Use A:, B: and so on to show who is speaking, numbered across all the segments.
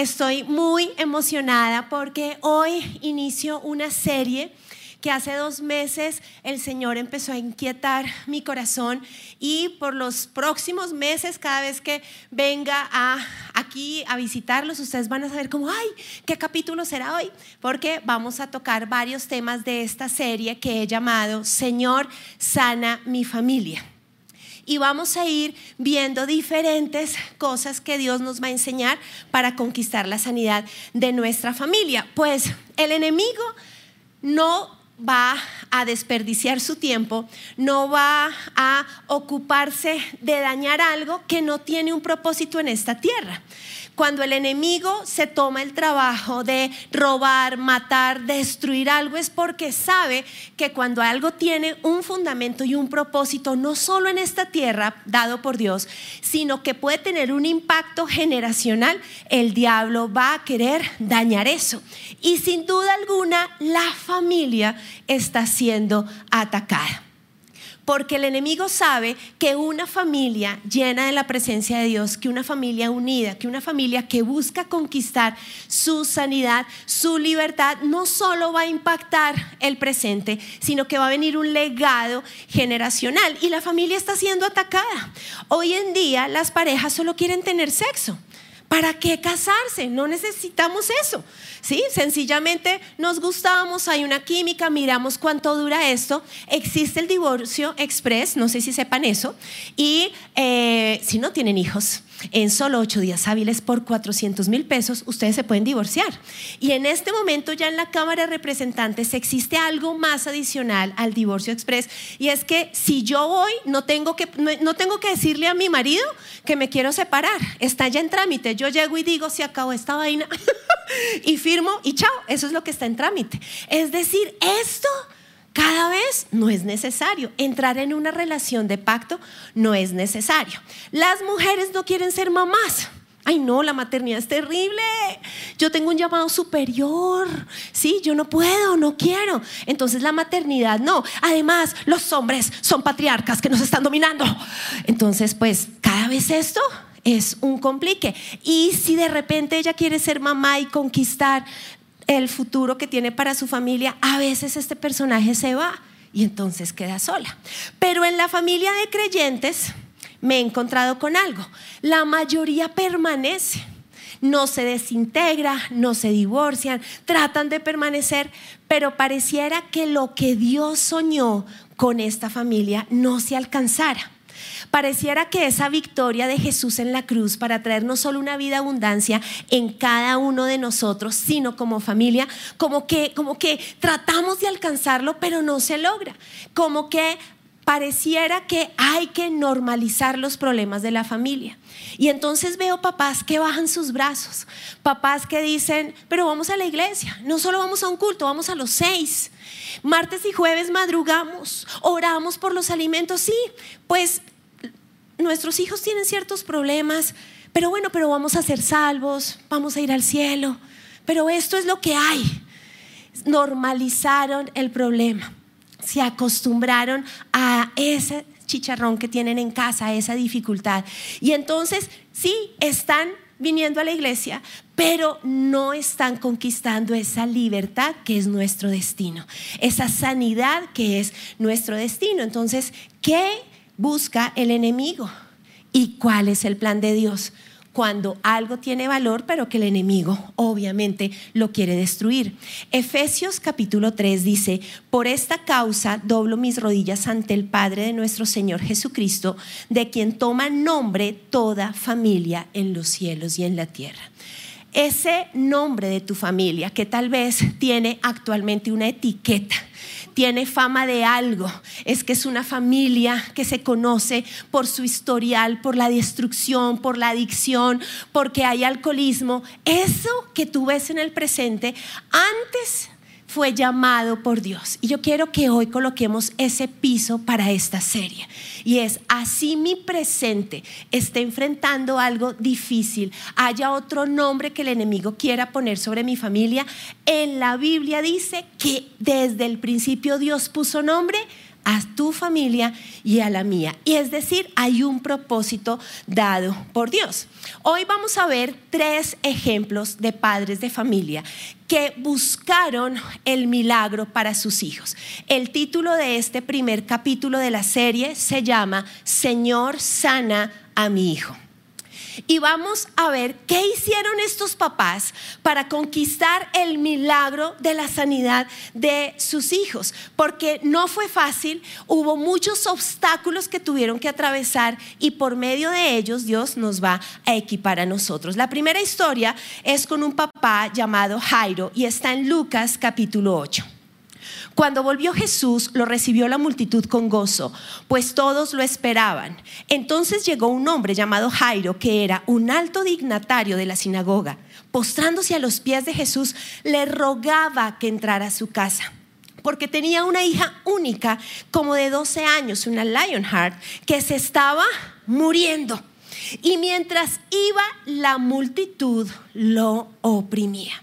A: estoy muy emocionada porque hoy inicio una serie que hace dos meses el Señor empezó a inquietar mi corazón y por los próximos meses, cada vez que venga a, aquí a visitarlos, ustedes van a saber cómo, ay, ¿qué capítulo será hoy? Porque vamos a tocar varios temas de esta serie que he llamado Señor, sana mi familia y vamos a ir viendo diferentes cosas que Dios nos va a enseñar para conquistar la sanidad de nuestra familia. Pues el enemigo no va a desperdiciar su tiempo, no va a ocuparse de dañar algo que no tiene un propósito en esta tierra. Cuando el enemigo se toma el trabajo de robar, matar, destruir algo, es porque sabe que cuando algo tiene un fundamento y un propósito, no solo en esta tierra dado por Dios, sino que puede tener un impacto generacional, el diablo va a querer dañar eso. Y sin duda alguna, la familia está siendo atacada porque el enemigo sabe que una familia llena de la presencia de Dios, que una familia unida, que una familia que busca conquistar su sanidad, su libertad, no solo va a impactar el presente, sino que va a venir un legado generacional. Y la familia está siendo atacada. Hoy en día las parejas solo quieren tener sexo. ¿Para qué casarse? No necesitamos eso. ¿sí? Sencillamente nos gustamos, hay una química, miramos cuánto dura esto. Existe el divorcio express, no sé si sepan eso, y eh, si no tienen hijos, en solo ocho días hábiles por 400 mil pesos, ustedes se pueden divorciar. Y en este momento ya en la Cámara de Representantes existe algo más adicional al divorcio express y es que si yo voy, no tengo que, no, tengo que decirle a mi marido que me quiero separar, está ya en trámite. Yo llego y digo, se acabó esta vaina y firmo y chao, eso es lo que está en trámite. Es decir, esto cada vez no es necesario. Entrar en una relación de pacto no es necesario. Las mujeres no quieren ser mamás. Ay, no, la maternidad es terrible. Yo tengo un llamado superior. Sí, yo no puedo, no quiero. Entonces la maternidad no. Además, los hombres son patriarcas que nos están dominando. Entonces, pues, cada vez esto es un complique. Y si de repente ella quiere ser mamá y conquistar el futuro que tiene para su familia, a veces este personaje se va y entonces queda sola. Pero en la familia de creyentes me he encontrado con algo. La mayoría permanece. No se desintegra, no se divorcian, tratan de permanecer, pero pareciera que lo que Dios soñó con esta familia no se alcanzara. Pareciera que esa victoria de Jesús en la cruz para traer no solo una vida abundancia en cada uno de nosotros, sino como familia, como que, como que tratamos de alcanzarlo, pero no se logra. Como que pareciera que hay que normalizar los problemas de la familia. Y entonces veo papás que bajan sus brazos, papás que dicen, pero vamos a la iglesia, no solo vamos a un culto, vamos a los seis. Martes y jueves madrugamos, oramos por los alimentos, sí, pues nuestros hijos tienen ciertos problemas, pero bueno, pero vamos a ser salvos, vamos a ir al cielo. Pero esto es lo que hay. Normalizaron el problema, se acostumbraron a ese chicharrón que tienen en casa, a esa dificultad. Y entonces, sí, están viniendo a la iglesia, pero no están conquistando esa libertad que es nuestro destino, esa sanidad que es nuestro destino. Entonces, ¿qué busca el enemigo. ¿Y cuál es el plan de Dios? Cuando algo tiene valor, pero que el enemigo obviamente lo quiere destruir. Efesios capítulo 3 dice, por esta causa doblo mis rodillas ante el Padre de nuestro Señor Jesucristo, de quien toma nombre toda familia en los cielos y en la tierra ese nombre de tu familia que tal vez tiene actualmente una etiqueta tiene fama de algo, es que es una familia que se conoce por su historial, por la destrucción, por la adicción, porque hay alcoholismo. Eso que tú ves en el presente, antes fue llamado por Dios. Y yo quiero que hoy coloquemos ese piso para esta serie. Y es, así mi presente está enfrentando algo difícil, haya otro nombre que el enemigo quiera poner sobre mi familia, en la Biblia dice que desde el principio Dios puso nombre a tu familia y a la mía. Y es decir, hay un propósito dado por Dios. Hoy vamos a ver tres ejemplos de padres de familia que buscaron el milagro para sus hijos. El título de este primer capítulo de la serie se llama Señor sana a mi hijo y vamos a ver qué hicieron estos papás para conquistar el milagro de la sanidad de sus hijos, porque no fue fácil, hubo muchos obstáculos que tuvieron que atravesar y por medio de ellos Dios nos va a equipar a nosotros. La primera historia es con un papá llamado Jairo y está en Lucas capítulo 8. Cuando volvió Jesús, lo recibió la multitud con gozo, pues todos lo esperaban. Entonces llegó un hombre llamado Jairo, que era un alto dignatario de la sinagoga. Postrándose a los pies de Jesús, le rogaba que entrara a su casa porque tenía una hija única, como de 12 años, una Lionheart, que se estaba muriendo. Y mientras iba, la multitud lo oprimía.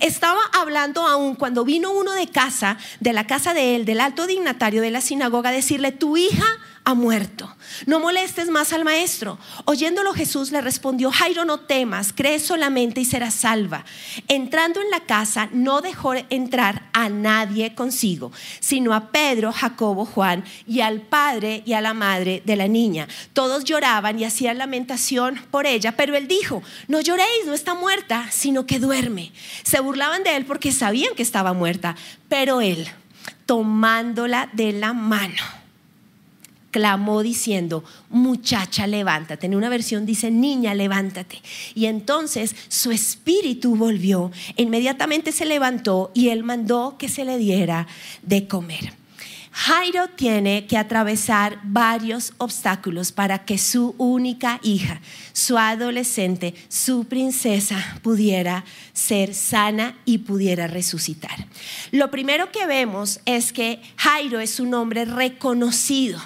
A: Estaba hablando aún cuando vino uno de casa, de la casa de él, del alto dignatario de la sinagoga, a decirle, tu hija ha muerto. No molestes más al maestro. Oyéndolo Jesús le respondió, Jairo, no temas, cree solamente y serás salva. Entrando en la casa, no dejó entrar a nadie consigo, sino a Pedro, Jacobo, Juan y al padre y a la madre de la niña. Todos lloraban y hacían lamentación por ella, pero él dijo, no lloréis, no está muerta, sino que duerme. Se burlaban de él porque sabían que estaba muerta, pero él, tomándola de la mano, clamó diciendo, muchacha, levántate. En una versión dice, niña, levántate. Y entonces su espíritu volvió, inmediatamente se levantó y él mandó que se le diera de comer. Jairo tiene que atravesar varios obstáculos para que su única hija, su adolescente, su princesa pudiera ser sana y pudiera resucitar. Lo primero que vemos es que Jairo es un hombre reconocido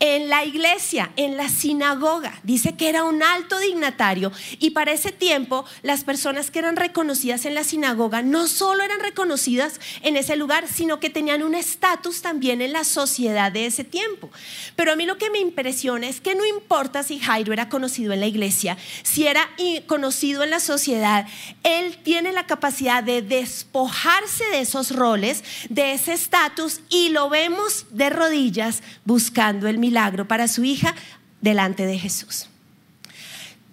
A: en la iglesia, en la sinagoga. Dice que era un alto dignatario y para ese tiempo las personas que eran reconocidas en la sinagoga no solo eran reconocidas en ese lugar, sino que tenían un estatus también en la sociedad de ese tiempo. Pero a mí lo que me impresiona es que no importa si Jairo era conocido en la iglesia, si era conocido en la sociedad, él tiene la capacidad de despojarse de esos roles, de ese estatus y lo vemos de rodillas buscando el milagro para su hija delante de Jesús.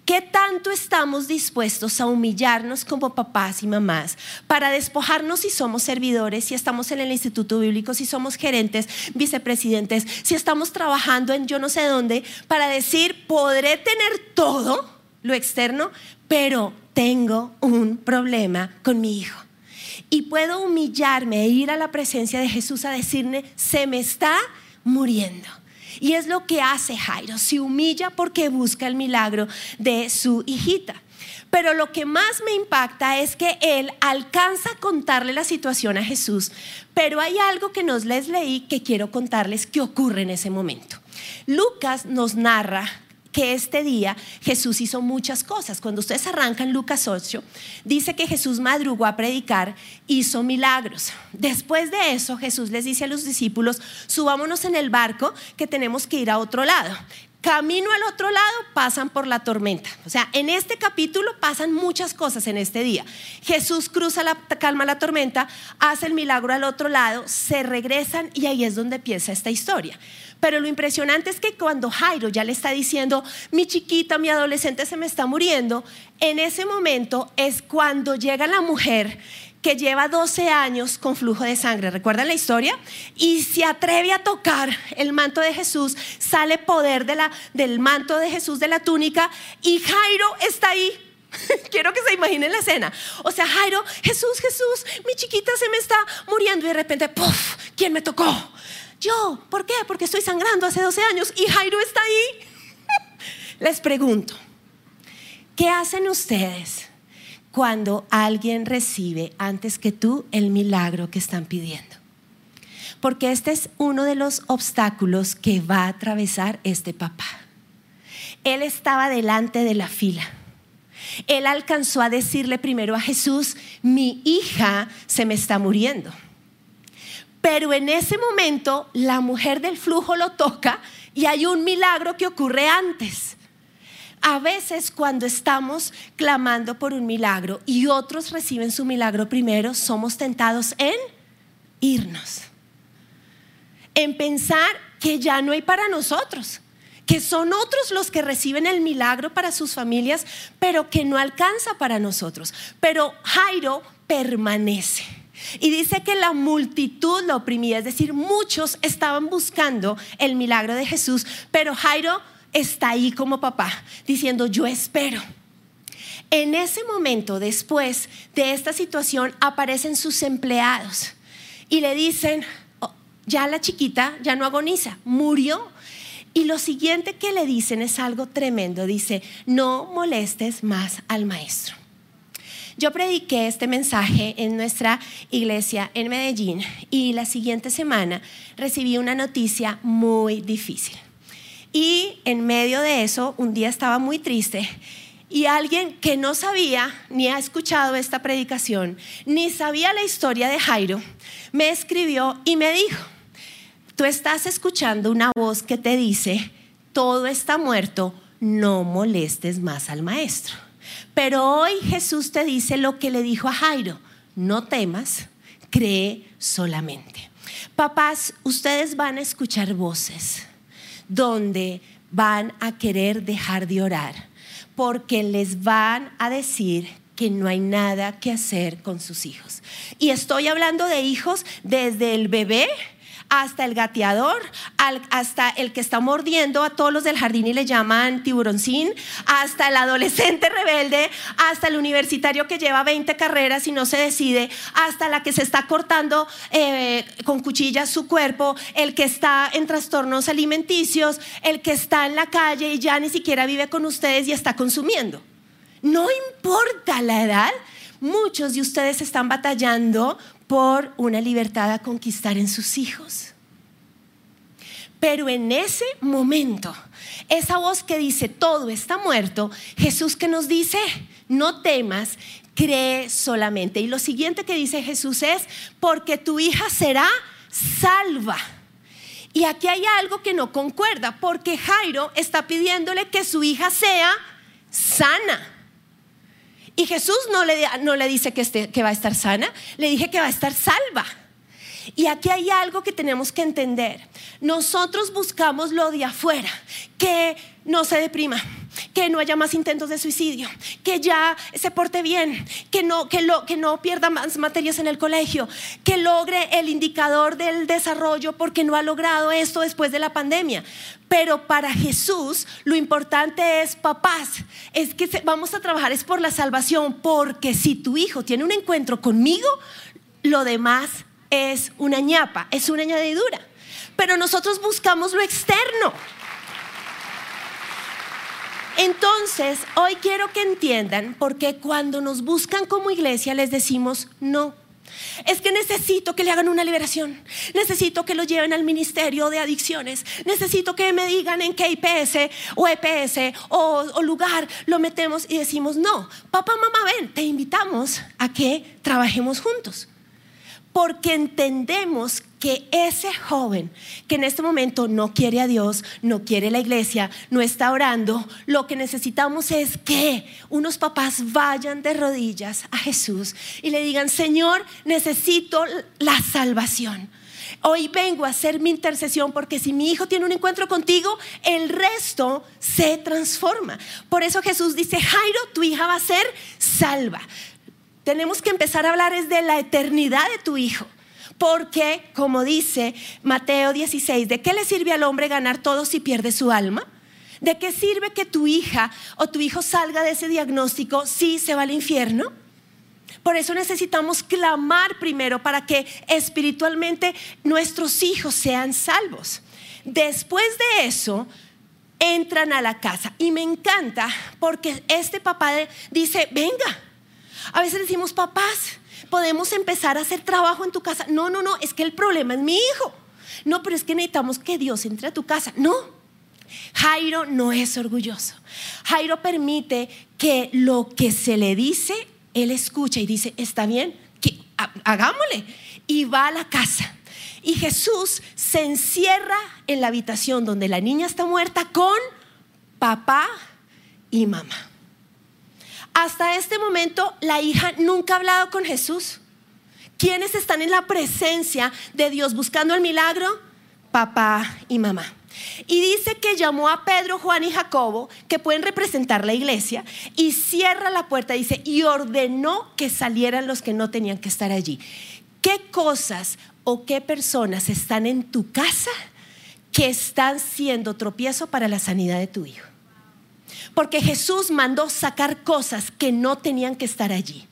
A: ¿Qué tanto estamos dispuestos a humillarnos como papás y mamás para despojarnos si somos servidores, si estamos en el Instituto Bíblico, si somos gerentes, vicepresidentes, si estamos trabajando en yo no sé dónde, para decir, podré tener todo lo externo, pero tengo un problema con mi hijo? Y puedo humillarme e ir a la presencia de Jesús a decirle, se me está muriendo. Y es lo que hace Jairo, se humilla porque busca el milagro de su hijita. Pero lo que más me impacta es que él alcanza a contarle la situación a Jesús, pero hay algo que nos les leí que quiero contarles que ocurre en ese momento. Lucas nos narra que este día Jesús hizo muchas cosas. Cuando ustedes arrancan Lucas 8, dice que Jesús madrugó a predicar, hizo milagros. Después de eso, Jesús les dice a los discípulos, subámonos en el barco que tenemos que ir a otro lado. Camino al otro lado pasan por la tormenta. O sea, en este capítulo pasan muchas cosas en este día. Jesús cruza la calma la tormenta, hace el milagro al otro lado, se regresan y ahí es donde empieza esta historia. Pero lo impresionante es que cuando Jairo ya le está diciendo, mi chiquita, mi adolescente se me está muriendo, en ese momento es cuando llega la mujer que lleva 12 años con flujo de sangre, ¿recuerdan la historia? Y se atreve a tocar el manto de Jesús, sale poder de la, del manto de Jesús de la túnica y Jairo está ahí. Quiero que se imaginen la escena. O sea, Jairo, Jesús, Jesús, mi chiquita se me está muriendo y de repente, ¡puf! ¿Quién me tocó? Yo, ¿por qué? Porque estoy sangrando hace 12 años y Jairo está ahí. Les pregunto, ¿qué hacen ustedes cuando alguien recibe antes que tú el milagro que están pidiendo? Porque este es uno de los obstáculos que va a atravesar este papá. Él estaba delante de la fila. Él alcanzó a decirle primero a Jesús, mi hija se me está muriendo Pero en ese momento la mujer del flujo lo toca y hay un milagro que ocurre antes. A veces cuando estamos clamando por un milagro y otros reciben su milagro primero, somos tentados en irnos, en pensar que ya no hay para nosotros, que son otros los que reciben el milagro para sus familias, pero que no alcanza para nosotros. Pero Jairo permanece. Y dice que la multitud lo oprimía, es decir, muchos estaban buscando el milagro de Jesús, pero Jairo está ahí como papá, diciendo, yo espero. En ese momento, después de esta situación, aparecen sus empleados y le dicen, oh, ya la chiquita ya no agoniza, murió. Y lo siguiente que le dicen es algo tremendo, dice, no molestes más al maestro. Yo prediqué este mensaje en nuestra iglesia en Medellín y la siguiente semana recibí una noticia muy difícil. Y en medio de eso, un día estaba muy triste y alguien que no sabía ni ha escuchado esta predicación, ni sabía la historia de Jairo, me escribió y me dijo, tú estás escuchando una voz que te dice, todo está muerto, no molestes más al maestro. Pero hoy Jesús te dice lo que le dijo a Jairo, no temas, cree solamente. Papás, ustedes van a escuchar voces donde van a querer dejar de orar, porque les van a decir que no hay nada que hacer con sus hijos. Y estoy hablando de hijos desde el bebé hasta el gateador, hasta el que está mordiendo a todos los del jardín y le llaman tiburoncín, hasta el adolescente rebelde, hasta el universitario que lleva 20 carreras y no se decide, hasta la que se está cortando eh, con cuchillas su cuerpo, el que está en trastornos alimenticios, el que está en la calle y ya ni siquiera vive con ustedes y está consumiendo. No importa la edad, muchos de ustedes están batallando por una libertad a conquistar en sus hijos. Pero en ese momento, esa voz que dice, todo está muerto, Jesús que nos dice, no temas, cree solamente. Y lo siguiente que dice Jesús es, porque tu hija será salva. Y aquí hay algo que no concuerda, porque Jairo está pidiéndole que su hija sea sana. Y Jesús no le, no le dice que, que va a estar sana, le dije que va a estar salva. Y aquí hay algo que tenemos que entender. Nosotros buscamos lo de afuera, que no se deprima, que no haya más intentos de suicidio, que ya se porte bien, que no, que lo, que no pierda más materias en el colegio, que logre el indicador del desarrollo porque no ha logrado esto después de la pandemia. Pero para Jesús lo importante es, papás, es que vamos a trabajar es por la salvación, porque si tu hijo tiene un encuentro conmigo, lo demás es una ñapa, es una añadidura. Pero nosotros buscamos lo externo. Entonces, hoy quiero que entiendan, porque cuando nos buscan como iglesia les decimos no. Es que necesito que le hagan una liberación. Necesito que lo lleven al ministerio de adicciones. Necesito que me digan en qué IPS o EPS o, o, lugar lo metemos y decimos, no, papá, mamá, ven, te invitamos a que trabajemos juntos porque entendemos que ese joven que en este momento no quiere a Dios, no quiere la iglesia, no está orando, lo que necesitamos es que unos papás vayan de rodillas a Jesús y le digan, Señor, necesito la salvación. Hoy vengo a hacer mi intercesión porque si mi hijo tiene un encuentro contigo, el resto se transforma. Por eso Jesús dice, Jairo, tu hija va a ser salva tenemos que empezar a hablar es de la eternidad de tu hijo. Porque, como dice Mateo 16, ¿de qué le sirve al hombre ganar todo si pierde su alma? ¿De qué sirve que tu hija o tu hijo salga de ese diagnóstico si se va al infierno? Por eso necesitamos clamar primero para que espiritualmente nuestros hijos sean salvos. Después de eso, entran a la casa. Y me encanta porque este papá dice, venga, a veces decimos, papás, podemos empezar a hacer trabajo en tu casa. No, no, no, es que el problema es mi hijo. No, pero es que necesitamos que Dios entre a tu casa. No, Jairo no es orgulloso. Jairo permite que lo que se le dice, él escucha y dice, está bien, que, hagámosle. Y va a la casa. Y Jesús se encierra en la habitación donde la niña está muerta con papá y mamá. Hasta este momento la hija nunca ha hablado con Jesús. ¿Quiénes están en la presencia de Dios buscando el milagro? Papá y mamá. Y dice que llamó a Pedro, Juan y Jacobo, que pueden representar la iglesia, y cierra la puerta, dice, y ordenó que salieran los que no tenían que estar allí. ¿Qué cosas o qué personas están en tu casa que están siendo tropiezo para la sanidad de tu hijo? Porque Jesús mandó sacar cosas que no tenían que estar allí.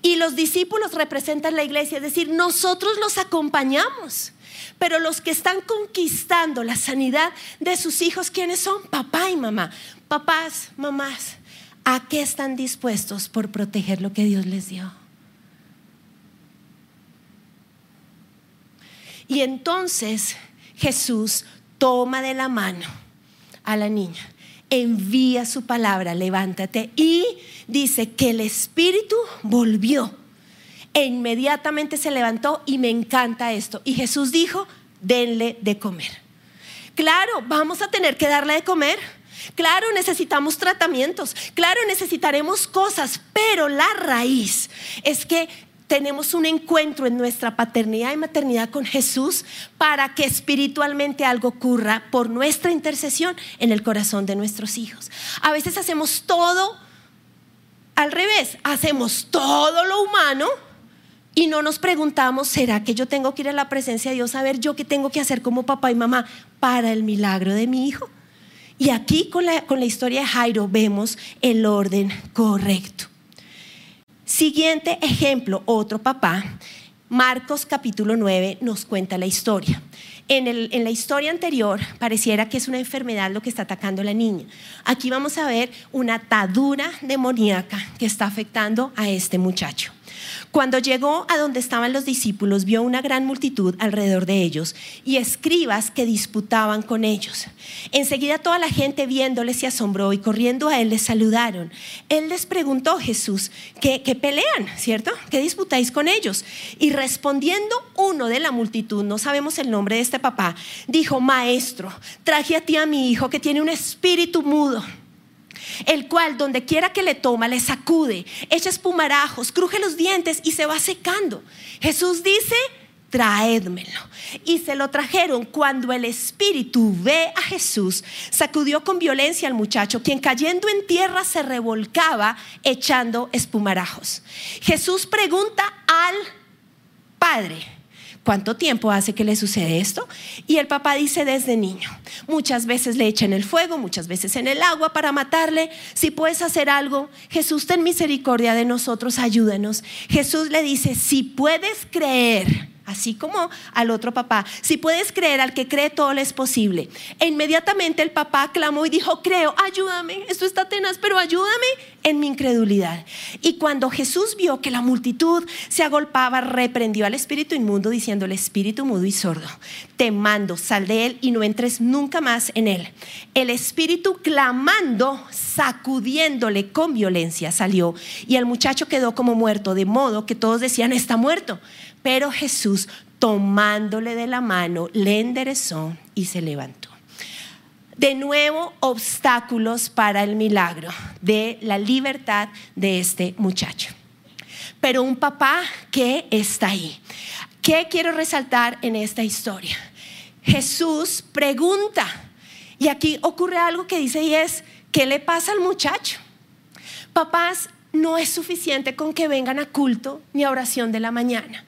A: Y los discípulos representan la iglesia, es decir, nosotros los acompañamos. Pero los que están conquistando la sanidad de sus hijos, ¿quiénes son? Papá y mamá. Papás, mamás, ¿a qué están dispuestos por proteger lo que Dios les dio? Y entonces Jesús toma de la mano a la niña, envía su palabra, levántate, y dice que el espíritu volvió e inmediatamente se levantó y me encanta esto. Y Jesús dijo, denle de comer. Claro, vamos a tener que darle de comer. Claro, necesitamos tratamientos. Claro, necesitaremos cosas. Pero la raíz es que tenemos un encuentro en nuestra paternidad y maternidad con Jesús para que espiritualmente algo ocurra por nuestra intercesión en el corazón de nuestros hijos. A veces hacemos todo al revés, hacemos todo lo humano y no nos preguntamos, ¿será que yo tengo que ir a la presencia de Dios a ver yo qué tengo que hacer como papá y mamá para el milagro de mi hijo? Y aquí con la, con la historia de Jairo vemos el orden correcto. Siguiente ejemplo, otro papá, Marcos capítulo 9 nos cuenta la historia. En, la historia anterior pareciera que es una enfermedad lo que está atacando a la niña. Aquí vamos a ver una atadura demoníaca que está afectando a este muchacho. Cuando llegó a donde estaban los discípulos, vio una gran multitud alrededor de ellos y escribas que disputaban con ellos. Enseguida toda la gente viéndoles se asombró y corriendo a él les saludaron. Él les preguntó, Jesús, ¿qué, pelean, cierto? ¿Qué disputáis con ellos? Y respondiendo uno de la multitud, no sabemos el nombre de este papá, dijo, Maestro, traje a ti a mi hijo que tiene un espíritu mudo el cual donde quiera que le toma, le sacude, echa espumarajos, cruje los dientes y se va secando. Jesús dice, traédmelo. Y se lo trajeron cuando el espíritu ve a Jesús, sacudió con violencia al muchacho, quien cayendo en tierra se revolcaba echando espumarajos. Jesús pregunta al Padre, ¿Cuánto tiempo hace que le sucede esto? Y el papá dice desde niño. Muchas veces le echan el fuego, muchas veces en el agua para matarle. Si puedes hacer algo, Jesús ten misericordia de nosotros, ayúdanos. Jesús le dice, si puedes creer, así como al otro papá. Si puedes creer, al que cree todo le es posible. E inmediatamente el papá clamó y dijo, creo, ayúdame, esto está tenaz, pero ayúdame en mi incredulidad. Y cuando Jesús vio que la multitud se agolpaba, reprendió al espíritu inmundo diciendo, el espíritu mudo y sordo, te mando, sal de él y no entres nunca más en él. El espíritu clamando, sacudiéndole con violencia, salió y el muchacho quedó como muerto, de modo que todos decían, está muerto. Pero Jesús, tomándole de la mano, le enderezó y se levantó. De nuevo, obstáculos para el milagro de la libertad de este muchacho. Pero un papá que está ahí. ¿Qué quiero resaltar en esta historia? Jesús pregunta, y aquí ocurre algo que dice y es, ¿qué le pasa al muchacho? Papás, no es suficiente con que vengan a culto ni a oración de la mañana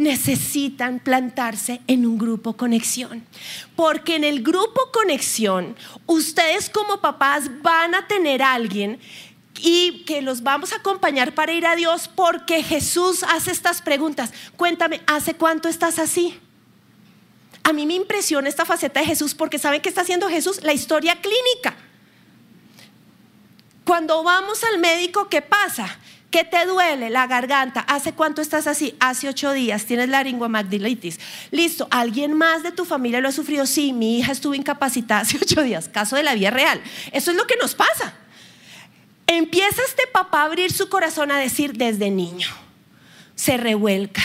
A: necesitan plantarse en un grupo conexión. Porque en el grupo conexión, ustedes como papás van a tener a alguien y que los vamos a acompañar para ir a Dios porque Jesús hace estas preguntas. Cuéntame, ¿hace cuánto estás así? A mí me impresiona esta faceta de Jesús porque ¿saben qué está haciendo Jesús? La historia clínica. Cuando vamos al médico, ¿qué pasa? ¿Qué te duele? La garganta. ¿Hace cuánto estás así? Hace ocho días. Tienes laringomagdilitis. Listo. ¿Alguien más de tu familia lo ha sufrido? Sí, mi hija estuvo incapacitada hace ocho días. Caso de la vida real. Eso es lo que nos pasa. Empieza este papá a abrir su corazón a decir desde niño. Se revuelca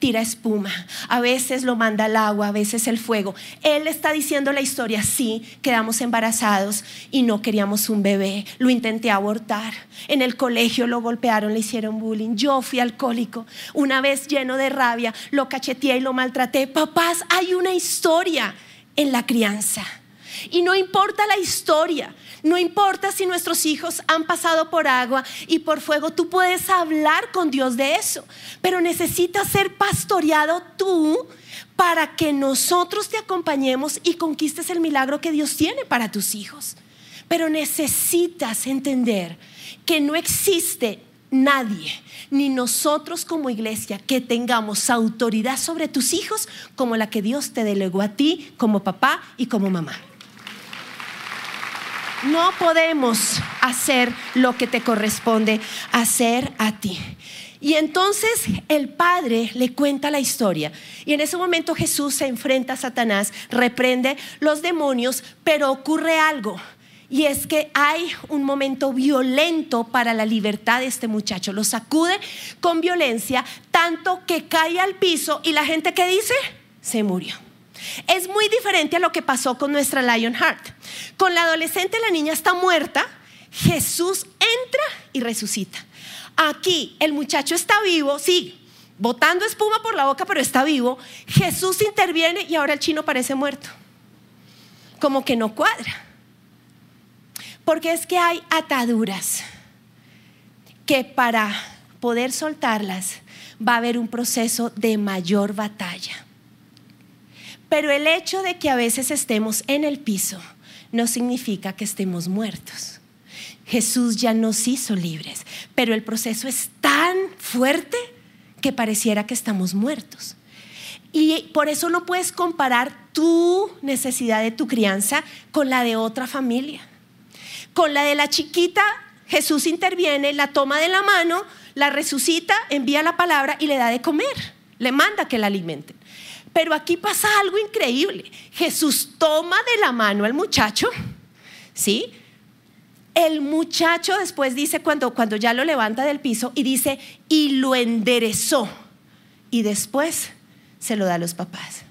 A: tira espuma, a veces lo manda al agua, a veces el fuego. Él está diciendo la historia, sí, quedamos embarazados y no queríamos un bebé, lo intenté abortar, en el colegio lo golpearon, le hicieron bullying, yo fui alcohólico, una vez lleno de rabia, lo cacheteé y lo maltraté. Papás, hay una historia en la crianza. Y no importa la historia, no importa si nuestros hijos han pasado por agua y por fuego, tú puedes hablar con Dios de eso, pero necesitas ser pastoreado tú para que nosotros te acompañemos y conquistes el milagro que Dios tiene para tus hijos. Pero necesitas entender que no existe nadie, ni nosotros como iglesia, que tengamos autoridad sobre tus hijos como la que Dios te delegó a ti como papá y como mamá. No podemos hacer lo que te corresponde hacer a ti. Y entonces el padre le cuenta la historia. Y en ese momento Jesús se enfrenta a Satanás, reprende los demonios, pero ocurre algo. Y es que hay un momento violento para la libertad de este muchacho. Lo sacude con violencia, tanto que cae al piso y la gente que dice, se murió. Es muy diferente a lo que pasó con nuestra Lionheart. Con la adolescente la niña está muerta, Jesús entra y resucita. Aquí el muchacho está vivo, sí, botando espuma por la boca, pero está vivo. Jesús interviene y ahora el chino parece muerto. Como que no cuadra. Porque es que hay ataduras que para poder soltarlas va a haber un proceso de mayor batalla. Pero el hecho de que a veces estemos en el piso no significa que estemos muertos. Jesús ya nos hizo libres, pero el proceso es tan fuerte que pareciera que estamos muertos. Y por eso no puedes comparar tu necesidad de tu crianza con la de otra familia. Con la de la chiquita, Jesús interviene, la toma de la mano, la resucita, envía la palabra y le da de comer. Le manda que la alimente. Pero aquí pasa algo increíble. Jesús toma de la mano al muchacho, ¿sí? El muchacho después dice cuando, cuando ya lo levanta del piso y dice, y lo enderezó. Y después se lo da a los papás.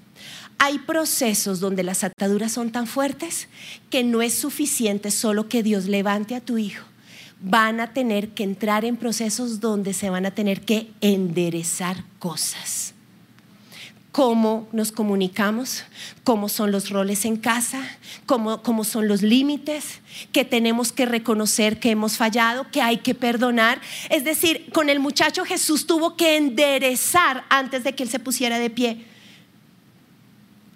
A: Hay procesos donde las ataduras son tan fuertes que no es suficiente solo que Dios levante a tu hijo. Van a tener que entrar en procesos donde se van a tener que enderezar cosas cómo nos comunicamos, cómo son los roles en casa, cómo, cómo, son los límites, que tenemos que reconocer que hemos fallado, que hay que perdonar. Es decir, con el muchacho Jesús tuvo que enderezar antes de que él se pusiera de pie.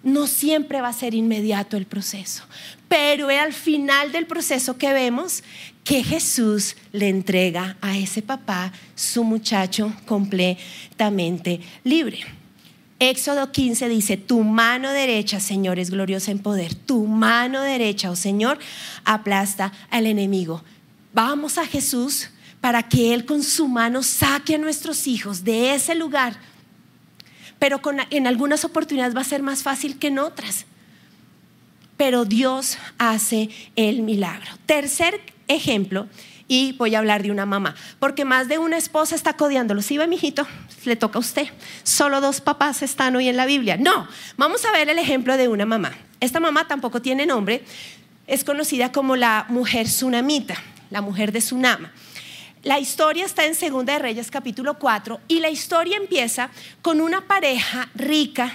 A: No siempre va a ser inmediato el proceso, pero al final del proceso que vemos que Jesús le entrega a ese papá su muchacho completamente libre. Éxodo 15 dice, tu mano derecha, Señor, es gloriosa en poder. Tu mano derecha, oh Señor, aplasta al enemigo. Vamos a Jesús para que Él con su mano saque a nuestros hijos de ese lugar. Pero en algunas oportunidades va a ser más fácil que en otras. Pero Dios hace el milagro. Tercer ejemplo y voy a hablar de una mamá, porque más de una esposa está codiándolo. Si va, mijito, le toca a usted. Solo dos papás están hoy en la Biblia. No, vamos a ver el ejemplo de una mamá. Esta mamá tampoco tiene nombre, es conocida como la mujer tsunamita, la mujer de Tsunama. La historia está en Segunda de Reyes capítulo 4 y la historia empieza con una pareja rica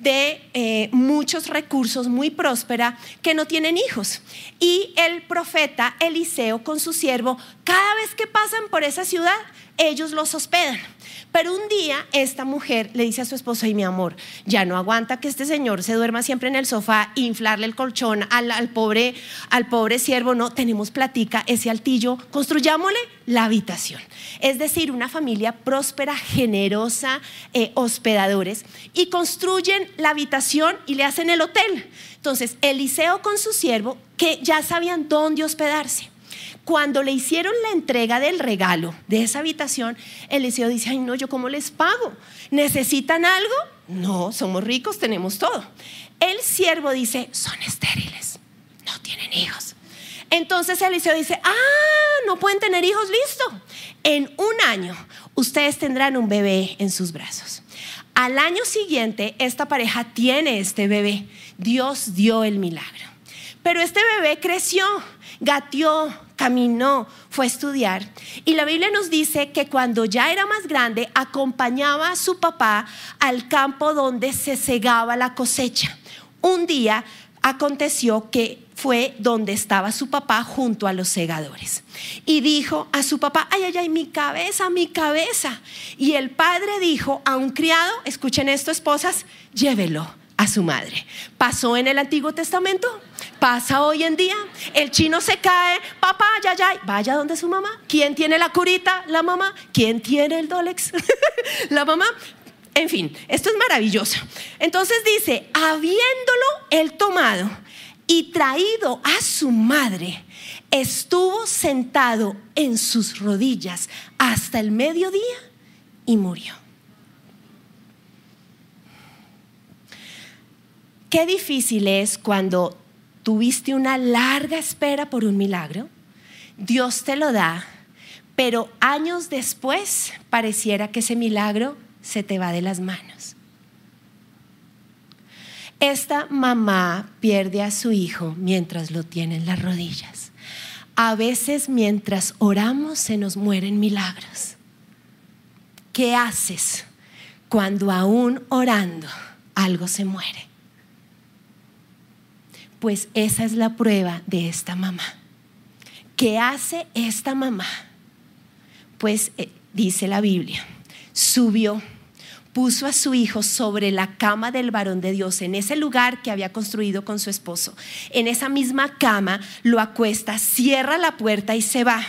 A: de eh, muchos recursos, muy próspera, que no tienen hijos. Y el profeta Eliseo con su siervo, cada vez que pasan por esa ciudad, ellos los hospedan. Pero un día esta mujer le dice a su esposo, ay mi amor, ya no aguanta que este señor se duerma siempre en el sofá, inflarle el colchón al, pobre, al pobre siervo, no, tenemos platica, ese altillo, construyámosle la habitación. Es decir, una familia próspera, generosa, eh, hospedadores, y construyen la habitación y le hacen el hotel. Entonces, Eliseo con su siervo, que ya sabían dónde hospedarse. Cuando le hicieron la entrega del regalo de esa habitación, Eliseo dice, ay no, ¿yo cómo les pago? ¿Necesitan algo? No, somos ricos, tenemos todo. El siervo dice, son estériles, no tienen hijos. Entonces Eliseo dice, ah, no pueden tener hijos, listo. En un año ustedes tendrán un bebé en sus brazos. Al año siguiente, esta pareja tiene este bebé. Dios dio el milagro. Pero este bebé creció, gateó, caminó, fue a estudiar. Y la Biblia nos dice que cuando ya era más grande, acompañaba a su papá al campo donde se segaba la cosecha. Un día aconteció que fue donde estaba su papá junto a los segadores. Y dijo a su papá, ay, ay, ay, mi cabeza, mi cabeza. Y el padre dijo a un criado, escuchen esto, esposas, llévelo a su madre. ¿Pasó en el Antiguo Testamento? ¿Pasa hoy en día? El chino se cae, papá, ya, ya, vaya donde su mamá. ¿Quién tiene la curita? La mamá. ¿Quién tiene el Dolex? la mamá. En fin, esto es maravilloso. Entonces dice, habiéndolo él tomado y traído a su madre, estuvo sentado en sus rodillas hasta el mediodía y murió. Qué difícil es cuando tuviste una larga espera por un milagro, Dios te lo da, pero años después pareciera que ese milagro se te va de las manos. Esta mamá pierde a su hijo mientras lo tiene en las rodillas. A veces mientras oramos se nos mueren milagros. ¿Qué haces cuando aún orando algo se muere? Pues esa es la prueba de esta mamá. ¿Qué hace esta mamá? Pues eh, dice la Biblia, subió, puso a su hijo sobre la cama del varón de Dios, en ese lugar que había construido con su esposo. En esa misma cama lo acuesta, cierra la puerta y se va.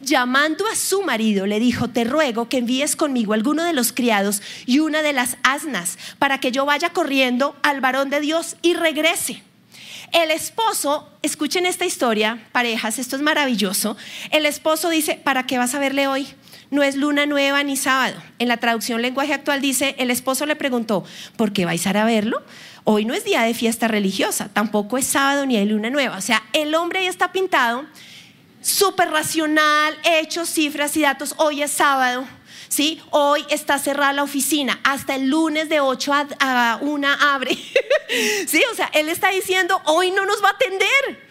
A: Llamando a su marido, le dijo, te ruego que envíes conmigo alguno de los criados y una de las asnas, para que yo vaya corriendo al varón de Dios y regrese. El esposo, escuchen esta historia, parejas, esto es maravilloso. El esposo dice, ¿para qué vas a verle hoy? No es luna nueva ni sábado. En la traducción lenguaje actual dice, el esposo le preguntó, ¿por qué vais a ir a verlo? Hoy no es día de fiesta religiosa, tampoco es sábado ni hay luna nueva. O sea, el hombre ahí está pintado, súper racional, hechos, cifras y datos. Hoy es sábado ¿sí? Hoy está cerrada la oficina, hasta el lunes de 8 a, 1 abre, ¿sí? O sea, él está diciendo, hoy no nos va a atender.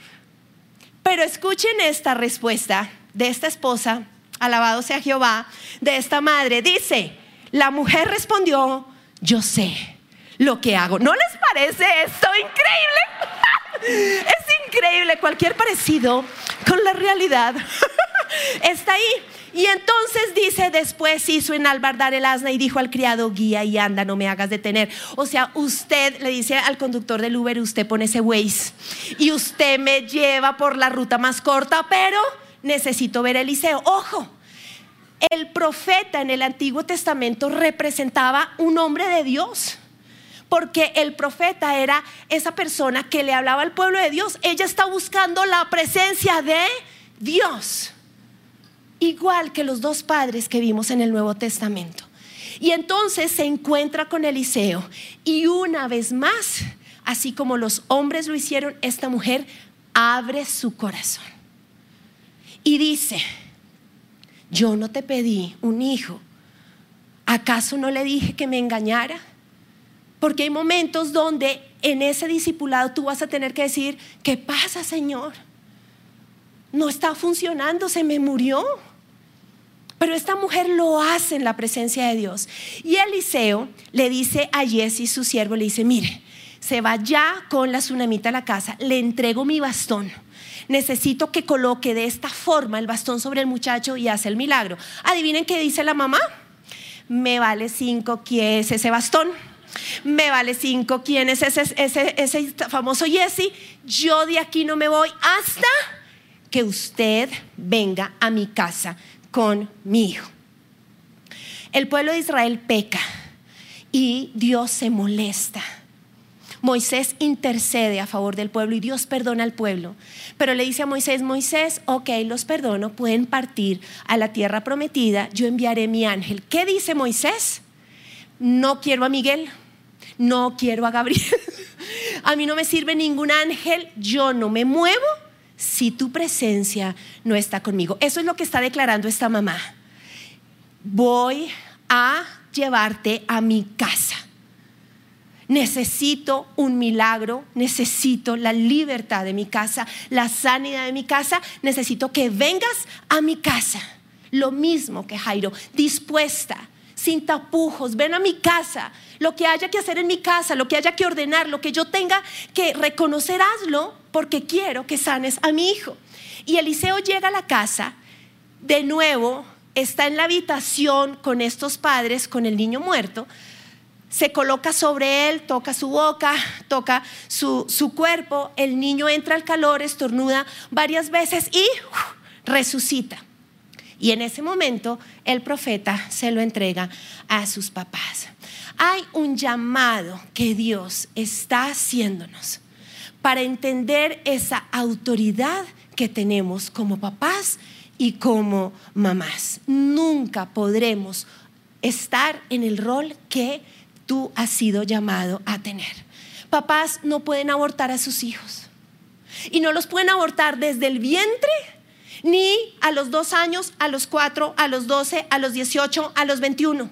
A: Pero escuchen esta respuesta de esta esposa, alabado sea Jehová, de esta madre. Dice, la mujer respondió, yo sé lo que hago. ¿No les parece esto increíble? es increíble, cualquier parecido con la realidad está ahí. Y entonces dice, después hizo enalbardar el asna y dijo al criado, guía y anda, no me hagas detener. O sea, usted le dice al conductor del Uber, usted pone ese Waze y usted me lleva por la ruta más corta, pero necesito ver Eliseo. Ojo, el profeta en el Antiguo Testamento representaba un hombre de Dios porque el profeta era esa persona que le hablaba al pueblo de Dios. Ella está buscando la presencia de Dios igual que los dos padres que vimos en el Nuevo Testamento. Y entonces se encuentra con Eliseo y una vez más, así como los hombres lo hicieron, esta mujer abre su corazón y dice, yo no te pedí un hijo, ¿acaso no le dije que me engañara? Porque hay momentos donde en ese discipulado tú vas a tener que decir, ¿qué pasa, Señor? No está funcionando, se me murió. Pero esta mujer lo hace en la presencia de Dios. Y Eliseo le dice a Jesse, su siervo, le dice, mire, se va ya con la tsunamita a la casa, le entrego mi bastón. Necesito que coloque de esta forma el bastón sobre el muchacho y hace el milagro. Adivinen qué dice la mamá. Me vale cinco, ¿quién es ese bastón? Me vale cinco, ¿quién es ese, ese, ese famoso Jesse? Yo de aquí no me voy hasta que usted venga a mi casa conmigo. El pueblo de Israel peca y Dios se molesta. Moisés intercede a favor del pueblo y Dios perdona al pueblo. Pero le dice a Moisés, Moisés, ok, los perdono, pueden partir a la tierra prometida, yo enviaré mi ángel. ¿Qué dice Moisés? No quiero a Miguel, no quiero a Gabriel. a mí no me sirve ningún ángel, yo no me muevo si tu presencia no está conmigo. Eso es lo que está declarando esta mamá. Voy a llevarte a mi casa. Necesito un milagro, necesito la libertad de mi casa, la sanidad de mi casa, necesito que vengas a mi casa. Lo mismo que Jairo, dispuesta, sin tapujos, ven a mi casa, lo que haya que hacer en mi casa, lo que haya que ordenar, lo que yo tenga que reconocer, hazlo porque quiero que sanes a mi hijo. Y Eliseo llega a la casa, de nuevo está en la habitación con estos padres, con el niño muerto, se coloca sobre él, toca su boca, toca su, cuerpo, el niño entra al calor, estornuda varias veces y resucita. Y en ese momento el profeta se lo entrega a sus papás. Hay un llamado que Dios está haciéndonos para entender esa autoridad que tenemos como papás y como mamás. Nunca podremos estar en el rol que tú has sido llamado a tener. Papás no pueden abortar a sus hijos. Y no los pueden abortar desde el vientre ni a los dos años, a los cuatro, a los doce, a los dieciocho, a los veintiuno.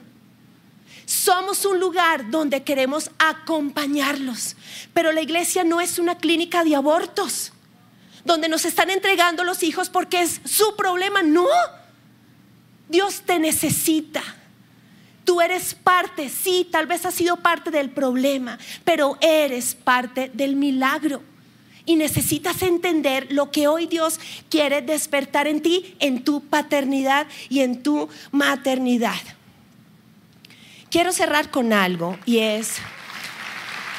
A: Somos un lugar donde queremos acompañarlos, pero la iglesia no es una clínica de abortos, donde nos están entregando los hijos porque es su problema. No, Dios te necesita. Tú eres parte, sí, tal vez has sido parte del problema, pero eres parte del milagro y necesitas entender lo que hoy Dios quiere despertar en ti, en tu paternidad y en tu maternidad. Quiero cerrar con algo y es,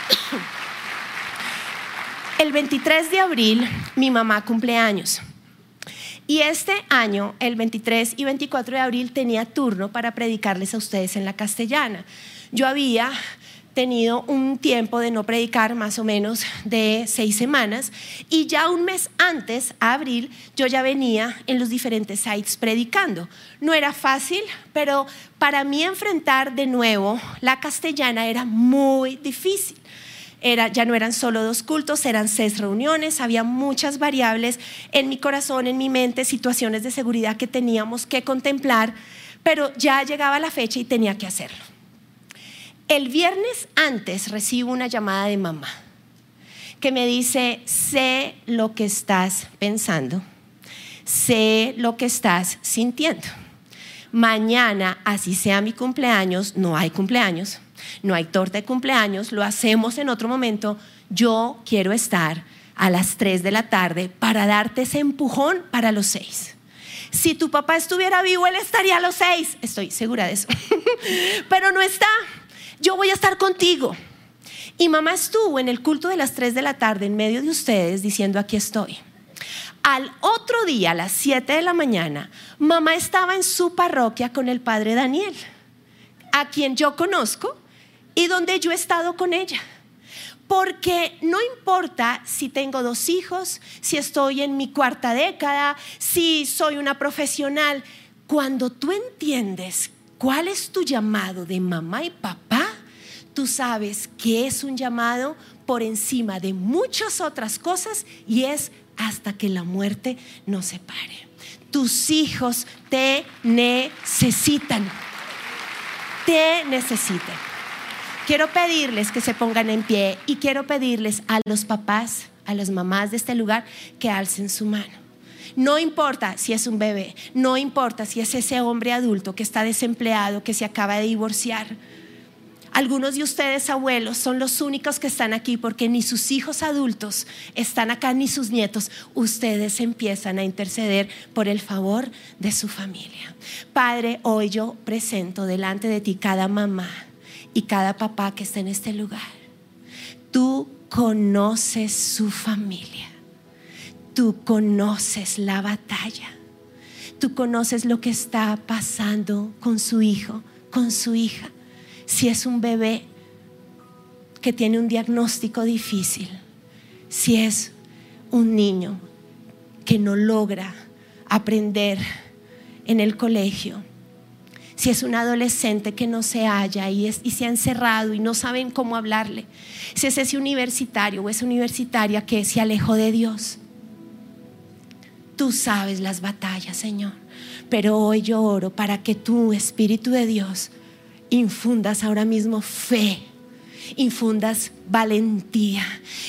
A: el 23 de abril mi mamá cumple años. Y este año, el 23 y 24 de abril, tenía turno para predicarles a ustedes en la castellana. Yo había tenido un tiempo de no predicar más o menos de seis semanas y ya un mes antes, abril, yo ya venía en los diferentes sites predicando. No era fácil, pero para mí enfrentar de nuevo la castellana era muy difícil. Era, ya no eran solo dos cultos, eran seis reuniones, había muchas variables en mi corazón, en mi mente, situaciones de seguridad que teníamos que contemplar, pero ya llegaba la fecha y tenía que hacerlo. El viernes antes recibo una llamada de mamá que me dice, sé lo que estás pensando, sé lo que estás sintiendo. Mañana, así sea mi cumpleaños, no hay cumpleaños, no hay torta de cumpleaños, lo hacemos en otro momento. Yo quiero estar a las 3 de la tarde para darte ese empujón para los 6. Si tu papá estuviera vivo, él estaría a los 6, estoy segura de eso, pero no está yo voy a estar contigo. Y mamá estuvo en el culto de las 3 de la tarde en medio de ustedes diciendo, aquí estoy. Al otro día, a las 7 de la mañana, mamá estaba en su parroquia con el padre Daniel, a quien yo conozco y donde yo he estado con ella. Porque no importa si tengo dos hijos, si estoy en mi cuarta década, si soy una profesional, cuando tú entiendes cuál es tu llamado de mamá y papá, tú sabes que es un llamado por encima de muchas otras cosas y es hasta que la muerte nos separe. Tus hijos te necesitan. Te necesitan. Quiero pedirles que se pongan en pie y quiero pedirles a los papás, a las mamás de este lugar, que alcen su mano. No importa si es un bebé, no importa si es ese hombre adulto que está desempleado, que se acaba de divorciar. Algunos de ustedes, abuelos, son los únicos que están aquí porque ni sus hijos adultos están acá, ni sus nietos. Ustedes empiezan a interceder por el favor de su familia. Padre, hoy yo presento delante de ti cada mamá y cada papá que está en este lugar. Tú conoces su familia. Tú conoces la batalla. Tú conoces lo que está pasando con su hijo, con su hija. Si es un bebé que tiene un diagnóstico difícil, si es un niño que no logra aprender en el colegio, si es un adolescente que no se halla y, y, se ha encerrado y no saben cómo hablarle, si es ese universitario o esa universitaria que se alejó de Dios, Tú sabes las batallas, Señor. Pero hoy yo oro para que tu Espíritu de Dios infundas ahora mismo fe, infundas valentía,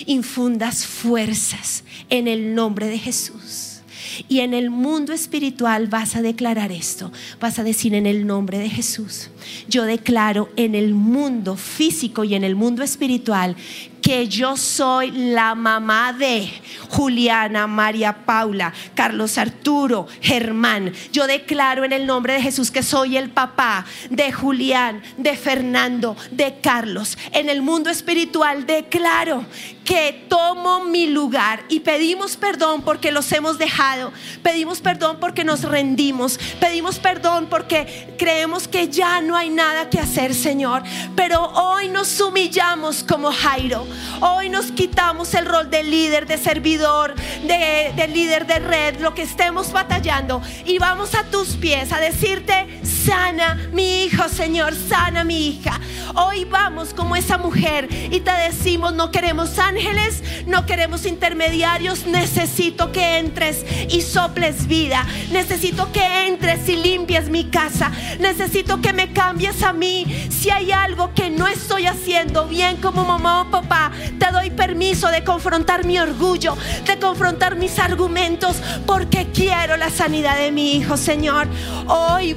A: infundas fuerzas en el nombre de Jesús. Y en el mundo espiritual vas a declarar esto. Vas a decir en el nombre de Jesús. Yo declaro en el mundo físico y en el mundo espiritual que yo soy la mamá de Juliana, María Paula, Carlos Arturo, Germán. Yo declaro en el nombre de Jesús que soy el papá de Julián, de Fernando, de Carlos. En el mundo espiritual declaro que tomo mi lugar y pedimos perdón porque los hemos dejado. Pedimos perdón porque nos rendimos. Pedimos perdón porque creemos que ya no hay nada que hacer, Señor. Pero hoy nos humillamos como Jairo. Hoy nos quitamos el rol de líder, de servidor, de, líder de red, lo que estemos batallando. Y vamos a tus pies a decirte, sana mi hijo, Señor, sana mi hija. Hoy vamos como esa mujer y te decimos, no queremos ángeles, no queremos intermediarios, necesito que entres y soples vida. Necesito que entres y limpies mi casa. Necesito que me cambies a mí. Si hay algo que no estoy haciendo bien como mamá o papá, te doy permiso de confrontar mi orgullo, de confrontar mis argumentos, porque quiero la sanidad de mi hijo, Señor. Hoy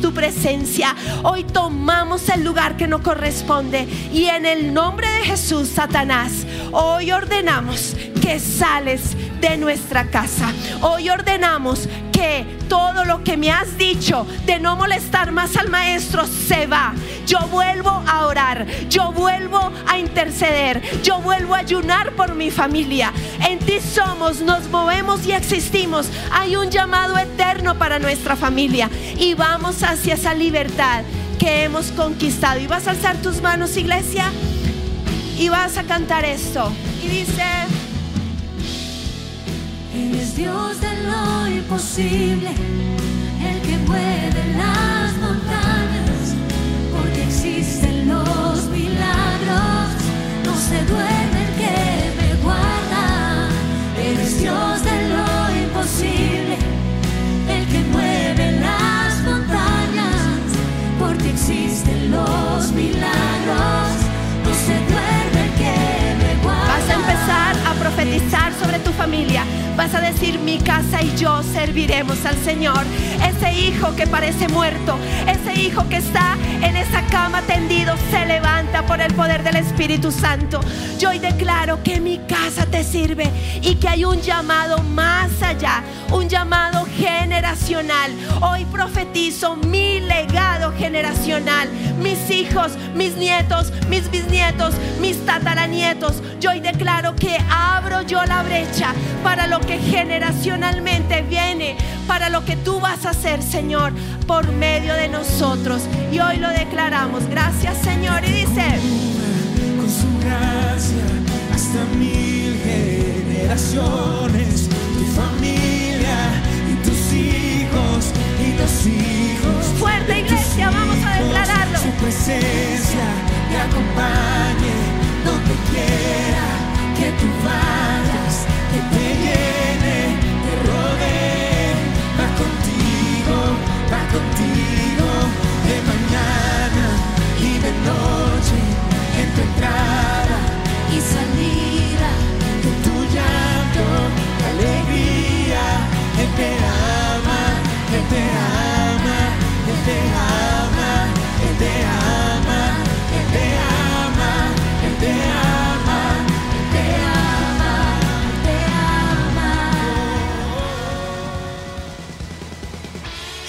A: tu presencia. Hoy tomamos el lugar que no corresponde. Y en el nombre de Jesús, Satanás, hoy ordenamos que sales de nuestra casa. Hoy ordenamos que todo lo que me has dicho de no molestar más al maestro se va. Yo vuelvo a orar, yo vuelvo a interceder, yo vuelvo a ayunar por mi familia. En ti somos, nos movemos y existimos. Hay un llamado eterno para nuestra familia y vamos hacia esa libertad que hemos conquistado. Y vas a alzar tus manos, iglesia, y vas a cantar esto. Y dice...
B: Eres Dios de lo imposible, el que mueve las montañas, porque existen los milagros, no se duerme el que me guarda. Eres Dios de lo imposible, el que mueve las montañas, porque existen los milagros, no se duerme el que me guarda.
A: Vas a empezar a profetizar familia. Vas a decir, mi casa y yo serviremos al Señor. Ese hijo que parece muerto, ese hijo que está en esa cama tendido, se levanta por el poder del Espíritu Santo. Yo hoy declaro que mi casa te sirve y que hay un llamado más allá, un llamado generacional. Hoy profetizo mi legado generacional, mis hijos, mis nietos, mis bisnietos, mis tataranietos. Yo hoy declaro que abro yo la brecha para lo que generacionalmente viene, para lo que tú vas a hacer, Señor, por medio de nosotros. Y hoy lo declaramos. Gracias, Señor. Y dice,
C: con su gracia hasta mil generaciones, hijos.
A: Fuerte, iglesia, vamos a declararlo.
C: Su presencia te acompañe donde quiera que tú vayas, que te llene, te rodee, va contigo, va contigo de mañana y de noche en tu entrada y salida,